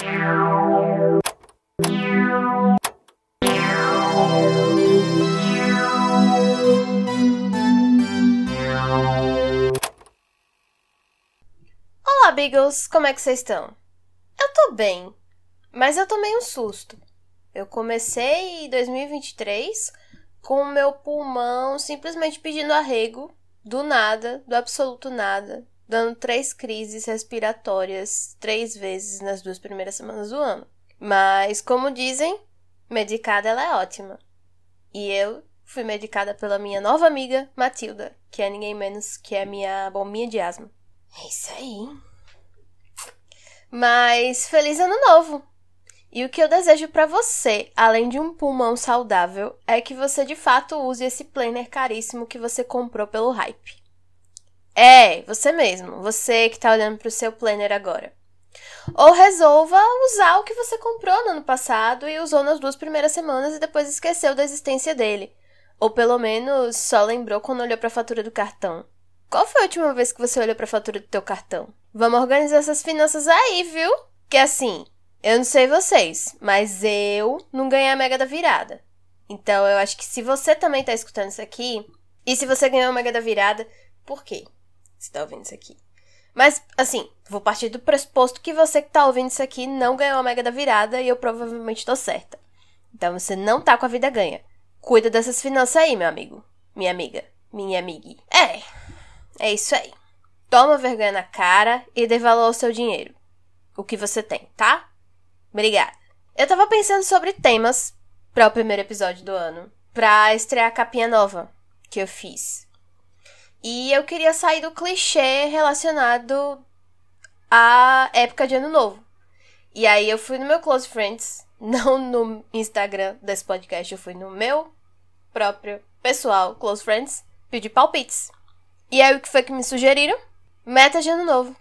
Olá, Beagles! Como é que vocês estão? Eu tô bem, mas eu tomei um susto. Eu comecei 2023 com o meu pulmão simplesmente pedindo arrego, do nada, do absoluto nada, dando três crises respiratórias três vezes nas duas primeiras semanas do ano. Mas, como dizem, medicada ela é ótima. E eu fui medicada pela minha nova amiga, Matilda, que é ninguém menos que a minha bombinha de asma. É isso aí. Mas feliz ano novo! E o que eu desejo para você, além de um pulmão saudável, é que você de fato use esse planner caríssimo que você comprou pelo hype. É, você mesmo, você que está olhando para o seu planner agora. Ou resolva usar o que você comprou no ano passado e usou nas duas primeiras semanas e depois esqueceu da existência dele. Ou pelo menos só lembrou quando olhou para a fatura do cartão. Qual foi a última vez que você olhou para a fatura do teu cartão? Vamos organizar essas finanças aí, viu? Que assim, eu não sei vocês, mas eu não ganhei a mega da virada. Então eu acho que se você também tá escutando isso aqui, e se você ganhou a mega da virada, por quê? Você tá ouvindo isso aqui? Mas, assim, vou partir do pressuposto que você que tá ouvindo isso aqui não ganhou a mega da virada e eu provavelmente tô certa. Então você não tá com a vida ganha. Cuida dessas finanças aí, meu amigo. Minha amiga. Minha amiga. É. É isso aí. Toma vergonha na cara e dê valor ao seu dinheiro. O que você tem, tá? Obrigada. Eu tava pensando sobre temas para o primeiro episódio do ano, pra estrear a capinha nova que eu fiz. E eu queria sair do clichê relacionado à época de ano novo. E aí eu fui no meu Close Friends, não no Instagram desse podcast, eu fui no meu próprio pessoal Close Friends, pedi palpites. E aí o que foi que me sugeriram? Meta de ano novo.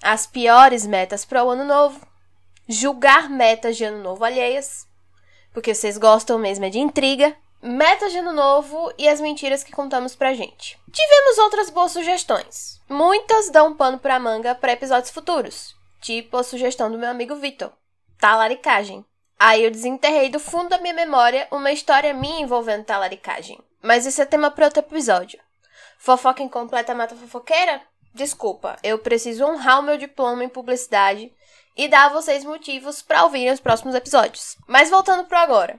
As piores metas para o ano novo julgar metas de ano novo alheias, porque vocês gostam mesmo é de intriga, metas de ano novo e as mentiras que contamos pra gente. Tivemos outras boas sugestões. Muitas dão pano pra manga para episódios futuros, tipo a sugestão do meu amigo Vitor, talaricagem. Aí eu desenterrei do fundo da minha memória uma história minha envolvendo talaricagem. Mas isso é tema para outro episódio. Fofoca incompleta mata fofoqueira? Desculpa, eu preciso honrar o meu diploma em publicidade e dar a vocês motivos para ouvirem os próximos episódios. Mas voltando pro agora.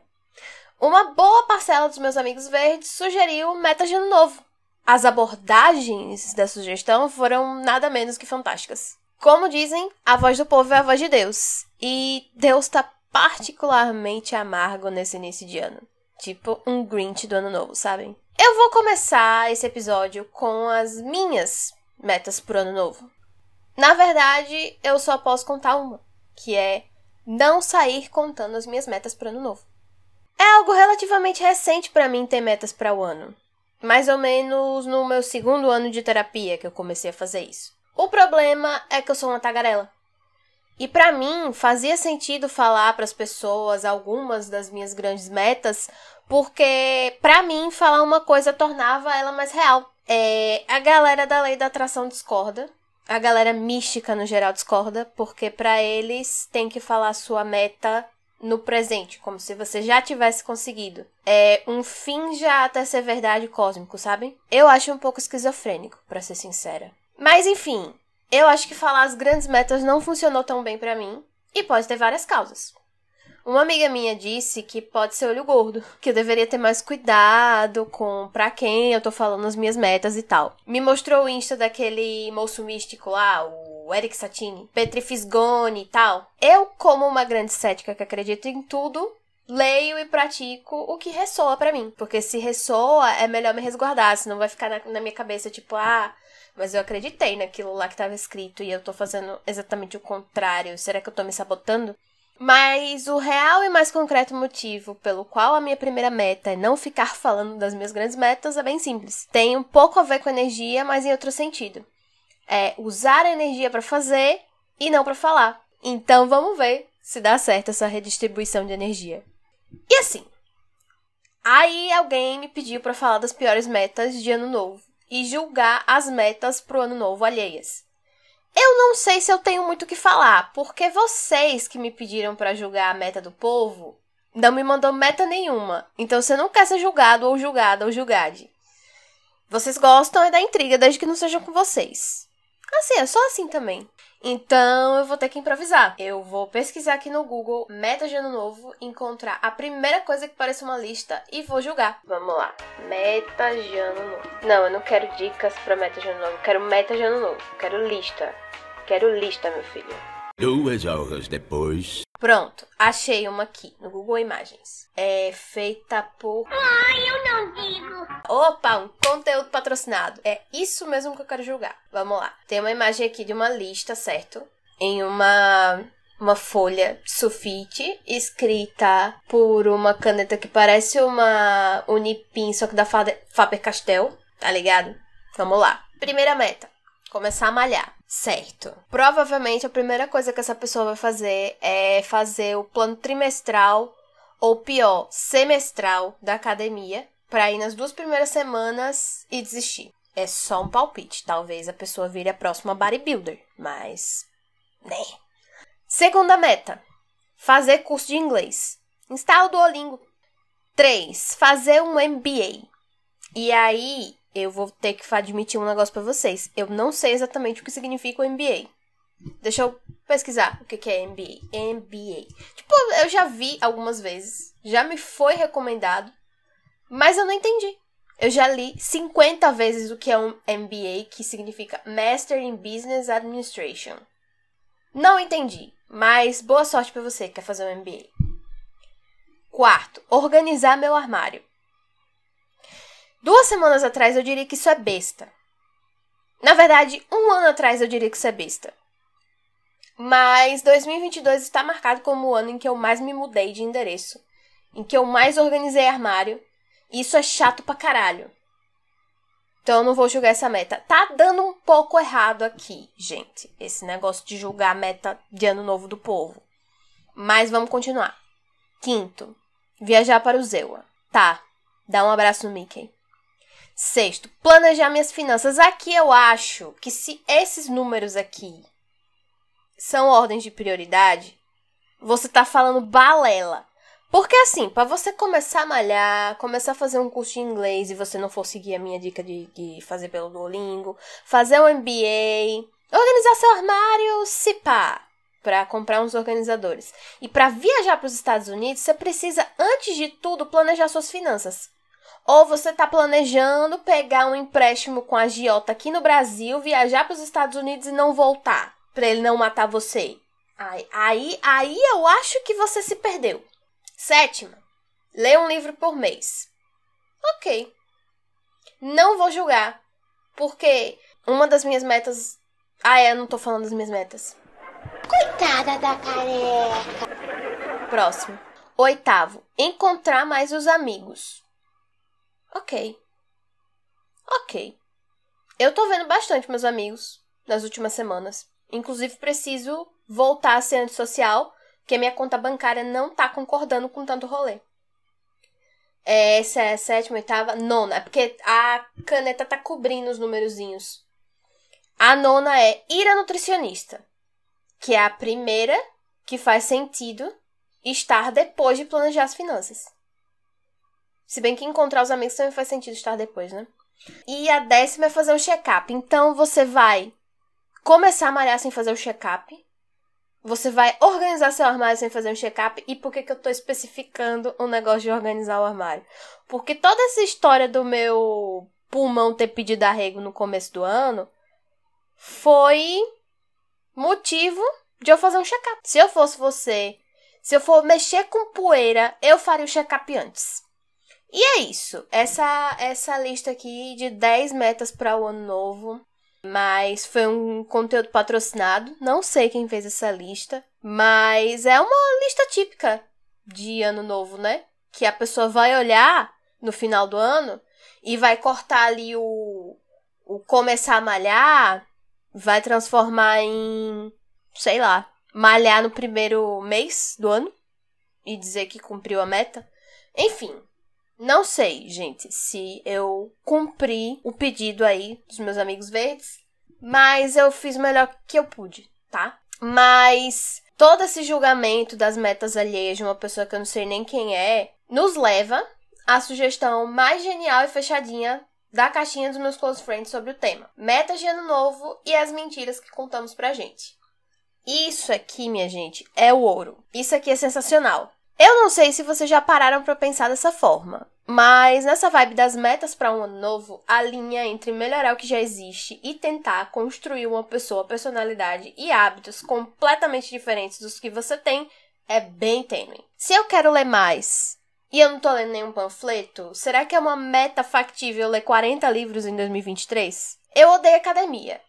Uma boa parcela dos meus amigos verdes sugeriu metas de ano novo. As abordagens da sugestão foram nada menos que fantásticas. Como dizem, a voz do povo é a voz de Deus. E Deus está particularmente amargo nesse início de ano. Tipo um Grinch do ano novo, sabem? Eu vou começar esse episódio com as minhas metas pro ano novo. Na verdade, eu só posso contar uma, que é não sair contando as minhas metas para o ano novo. É algo relativamente recente para mim ter metas para o ano. Mais ou menos no meu segundo ano de terapia que eu comecei a fazer isso. O problema é que eu sou uma tagarela. E para mim fazia sentido falar para as pessoas algumas das minhas grandes metas, porque para mim falar uma coisa tornava ela mais real. É, a galera da lei da atração discorda, a galera mística no geral discorda, porque para eles tem que falar sua meta no presente, como se você já tivesse conseguido. É um fim já até ser verdade cósmico, sabem? Eu acho um pouco esquizofrênico, para ser sincera. Mas enfim, eu acho que falar as grandes metas não funcionou tão bem para mim e pode ter várias causas. Uma amiga minha disse que pode ser olho gordo, que eu deveria ter mais cuidado com pra quem eu tô falando as minhas metas e tal. Me mostrou o Insta daquele moço místico lá, o Eric Satini, Petri Fisgone e tal. Eu, como uma grande cética que acredita em tudo, leio e pratico o que ressoa para mim. Porque se ressoa, é melhor me resguardar, senão vai ficar na, na minha cabeça tipo, ah, mas eu acreditei naquilo lá que estava escrito e eu tô fazendo exatamente o contrário. Será que eu tô me sabotando? Mas o real e mais concreto motivo pelo qual a minha primeira meta é não ficar falando das minhas grandes metas é bem simples. Tem um pouco a ver com energia, mas em outro sentido. É usar a energia para fazer e não para falar. Então vamos ver se dá certo essa redistribuição de energia. E assim, aí alguém me pediu para falar das piores metas de ano novo e julgar as metas pro ano novo alheias. Eu não sei se eu tenho muito o que falar, porque vocês que me pediram para julgar a meta do povo não me mandou meta nenhuma. Então você não quer ser julgado ou julgada ou julgade. Vocês gostam é da intriga, desde que não sejam com vocês. Assim, é só assim também. Então eu vou ter que improvisar. Eu vou pesquisar aqui no Google meta de ano novo, encontrar a primeira coisa que pareça uma lista e vou julgar. Vamos lá. Meta de ano novo. Não, eu não quero dicas para meta de ano novo. Eu quero meta de ano novo. Eu quero lista. Quero lista, meu filho. Duas horas depois. Pronto, achei uma aqui no Google Imagens. É feita por. Ai, eu não digo. Opa, um conteúdo patrocinado. É isso mesmo que eu quero julgar. Vamos lá. Tem uma imagem aqui de uma lista, certo? Em uma uma folha sulfite escrita por uma caneta que parece uma Unipin, só que da Faber-Castell, tá ligado? Vamos lá. Primeira meta: começar a malhar. Certo. Provavelmente a primeira coisa que essa pessoa vai fazer é fazer o plano trimestral ou pior, semestral da academia para ir nas duas primeiras semanas e desistir. É só um palpite. Talvez a pessoa vire a próxima bodybuilder, mas né. Segunda meta: fazer curso de inglês. Instala o Duolingo. 3. Fazer um MBA. E aí, eu vou ter que admitir um negócio para vocês. Eu não sei exatamente o que significa o MBA. Deixa eu pesquisar o que é MBA. MBA. Tipo, eu já vi algumas vezes. Já me foi recomendado. Mas eu não entendi. Eu já li 50 vezes o que é um MBA, que significa Master in Business Administration. Não entendi, mas boa sorte para você que quer fazer um MBA. Quarto, organizar meu armário. Duas semanas atrás eu diria que isso é besta. Na verdade, um ano atrás eu diria que isso é besta. Mas 2022 está marcado como o ano em que eu mais me mudei de endereço, em que eu mais organizei armário, e isso é chato pra caralho. Então eu não vou julgar essa meta. Tá dando um pouco errado aqui, gente, esse negócio de julgar a meta de ano novo do povo. Mas vamos continuar. Quinto, viajar para o Zewa. Tá, dá um abraço no Mickey. Sexto, planejar minhas finanças. Aqui eu acho que se esses números aqui são ordens de prioridade, você tá falando balela. Porque assim, para você começar a malhar, começar a fazer um curso de inglês e você não for seguir a minha dica de, de fazer pelo Duolingo, fazer um MBA, organizar seu armário, se pá, para comprar uns organizadores. E para viajar para os Estados Unidos, você precisa antes de tudo planejar suas finanças. Ou você está planejando pegar um empréstimo com a Giota aqui no Brasil, viajar para os Estados Unidos e não voltar, para ele não matar você. Aí, aí, aí eu acho que você se perdeu. Sétima, lê um livro por mês. Ok. Não vou julgar, porque uma das minhas metas. Ah, é, eu não tô falando das minhas metas. Coitada da careca. Próximo. Oitavo, encontrar mais os amigos. Ok. Ok. Eu tô vendo bastante meus amigos nas últimas semanas. Inclusive, preciso voltar a ser antissocial, porque minha conta bancária não tá concordando com tanto rolê. Essa é a sétima, oitava, nona. É porque a caneta tá cobrindo os numerozinhos. A nona é ir a nutricionista, que é a primeira que faz sentido estar depois de planejar as finanças. Se bem que encontrar os amigos também faz sentido estar depois, né? E a décima é fazer o check-up. Então você vai começar a malhar sem fazer o check-up. Você vai organizar seu armário sem fazer um check-up. E por que, que eu tô especificando o um negócio de organizar o armário? Porque toda essa história do meu pulmão ter pedido arrego no começo do ano foi motivo de eu fazer um check-up. Se eu fosse você, se eu for mexer com poeira, eu faria o check-up antes. E é isso. Essa essa lista aqui de 10 metas para o ano novo. Mas foi um conteúdo patrocinado. Não sei quem fez essa lista. Mas é uma lista típica de ano novo, né? Que a pessoa vai olhar no final do ano e vai cortar ali o, o começar a malhar, vai transformar em, sei lá, malhar no primeiro mês do ano e dizer que cumpriu a meta. Enfim, não sei, gente, se eu cumpri o pedido aí dos meus amigos verdes, mas eu fiz o melhor que eu pude, tá? Mas todo esse julgamento das metas alheias de uma pessoa que eu não sei nem quem é, nos leva à sugestão mais genial e fechadinha da caixinha dos meus close friends sobre o tema. Metas de ano novo e as mentiras que contamos pra gente. Isso aqui, minha gente, é o ouro. Isso aqui é sensacional. Eu não sei se vocês já pararam para pensar dessa forma, mas nessa vibe das metas para um ano novo, a linha entre melhorar o que já existe e tentar construir uma pessoa, personalidade e hábitos completamente diferentes dos que você tem é bem tênue. Se eu quero ler mais e eu não tô lendo nenhum panfleto, será que é uma meta factível ler 40 livros em 2023? Eu odeio academia.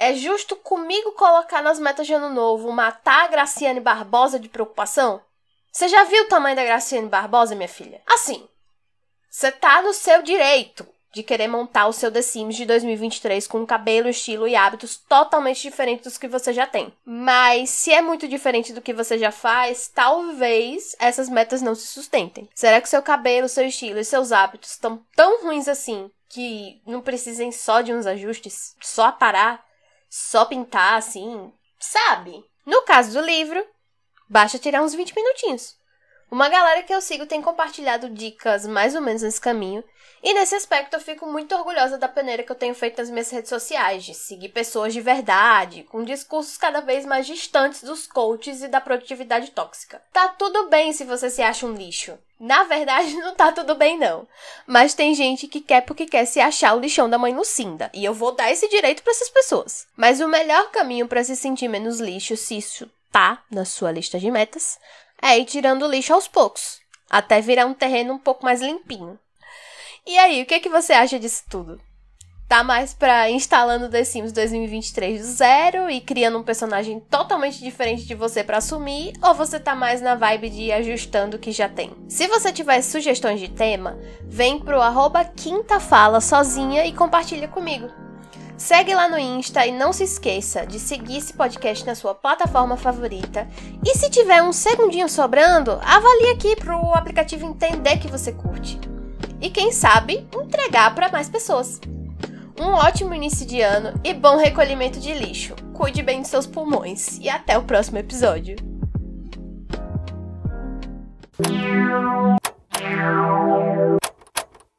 É justo comigo colocar nas metas de ano novo matar a Graciane Barbosa de preocupação? Você já viu o tamanho da Graciane Barbosa, minha filha? Assim, você tá no seu direito de querer montar o seu The Sims de 2023 com um cabelo, estilo e hábitos totalmente diferentes dos que você já tem. Mas se é muito diferente do que você já faz, talvez essas metas não se sustentem. Será que seu cabelo, seu estilo e seus hábitos estão tão ruins assim que não precisem só de uns ajustes? Só parar? Só pintar assim? Sabe? No caso do livro, Basta tirar uns 20 minutinhos. Uma galera que eu sigo tem compartilhado dicas mais ou menos nesse caminho, e nesse aspecto eu fico muito orgulhosa da peneira que eu tenho feito nas minhas redes sociais, de seguir pessoas de verdade, com discursos cada vez mais distantes dos coaches e da produtividade tóxica. Tá tudo bem se você se acha um lixo. Na verdade, não tá tudo bem, não. Mas tem gente que quer porque quer se achar o lixão da mãe Lucinda, e eu vou dar esse direito para essas pessoas. Mas o melhor caminho para se sentir menos lixo, se isso tá na sua lista de metas, é ir tirando o lixo aos poucos, até virar um terreno um pouco mais limpinho. E aí, o que, é que você acha disso tudo? Tá mais pra instalando The Sims 2023 do zero e criando um personagem totalmente diferente de você para assumir, ou você tá mais na vibe de ir ajustando o que já tem? Se você tiver sugestões de tema, vem pro arroba quinta fala sozinha e compartilha comigo. Segue lá no Insta e não se esqueça de seguir esse podcast na sua plataforma favorita. E se tiver um segundinho sobrando, avalie aqui para o aplicativo entender que você curte. E quem sabe, entregar para mais pessoas. Um ótimo início de ano e bom recolhimento de lixo. Cuide bem de seus pulmões e até o próximo episódio.